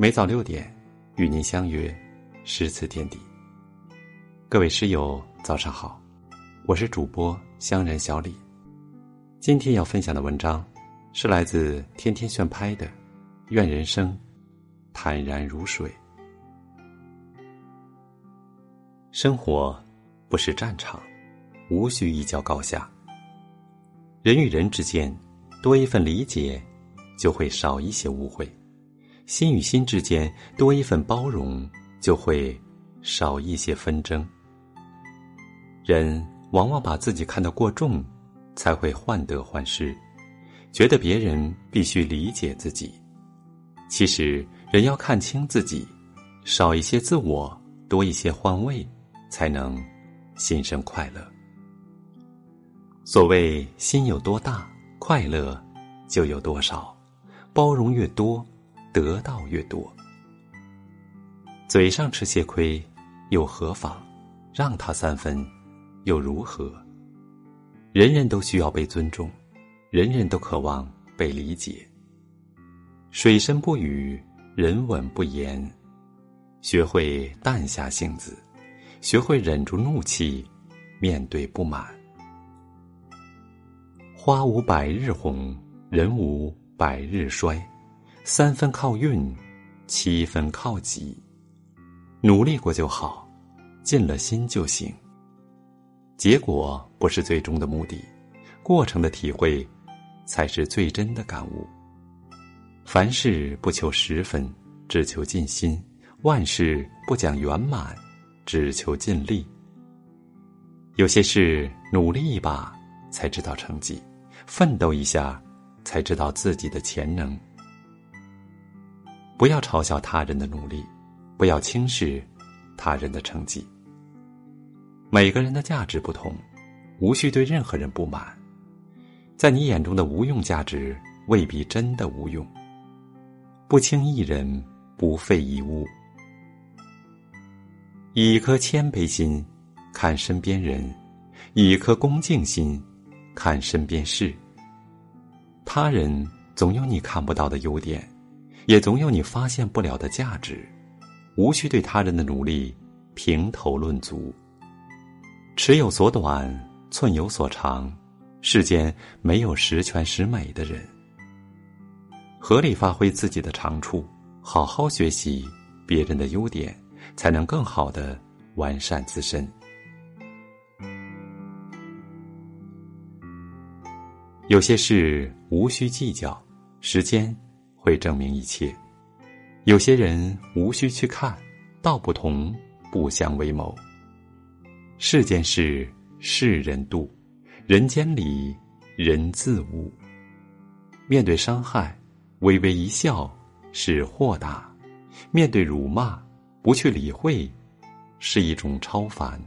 每早六点，与您相约诗词天地。各位诗友，早上好，我是主播香人小李。今天要分享的文章是来自天天炫拍的《愿人生坦然如水》。生活不是战场，无需一较高下。人与人之间多一份理解，就会少一些误会；心与心之间多一份包容，就会少一些纷争。人往往把自己看得过重，才会患得患失，觉得别人必须理解自己。其实，人要看清自己，少一些自我，多一些换位。才能心生快乐。所谓心有多大，快乐就有多少；包容越多，得到越多。嘴上吃些亏，又何妨？让他三分，又如何？人人都需要被尊重，人人都渴望被理解。水深不语，人稳不言。学会淡下性子。学会忍住怒气，面对不满。花无百日红，人无百日衰。三分靠运，七分靠己。努力过就好，尽了心就行。结果不是最终的目的，过程的体会才是最真的感悟。凡事不求十分，只求尽心；万事不讲圆满。只求尽力。有些事努力一把才知道成绩，奋斗一下才知道自己的潜能。不要嘲笑他人的努力，不要轻视他人的成绩。每个人的价值不同，无需对任何人不满。在你眼中的无用价值，未必真的无用。不轻一人，不废一物。以一颗谦卑心看身边人，以一颗恭敬心看身边事。他人总有你看不到的优点，也总有你发现不了的价值，无需对他人的努力评头论足。尺有所短，寸有所长，世间没有十全十美的人。合理发挥自己的长处，好好学习别人的优点。才能更好的完善自身。有些事无需计较，时间会证明一切；有些人无需去看，道不同不相为谋。世间事，世人度；人间理，人自悟。面对伤害，微微一笑是豁达；面对辱骂。不去理会，是一种超凡。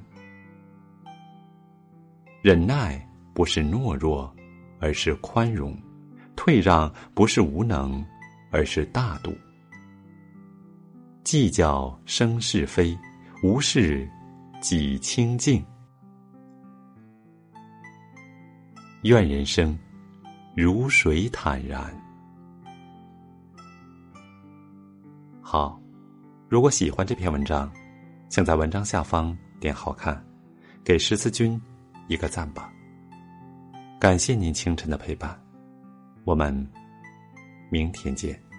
忍耐不是懦弱，而是宽容；退让不是无能，而是大度。计较生是非，无事己清净。愿人生如水坦然。好。如果喜欢这篇文章，请在文章下方点好看，给诗词君一个赞吧。感谢您清晨的陪伴，我们明天见。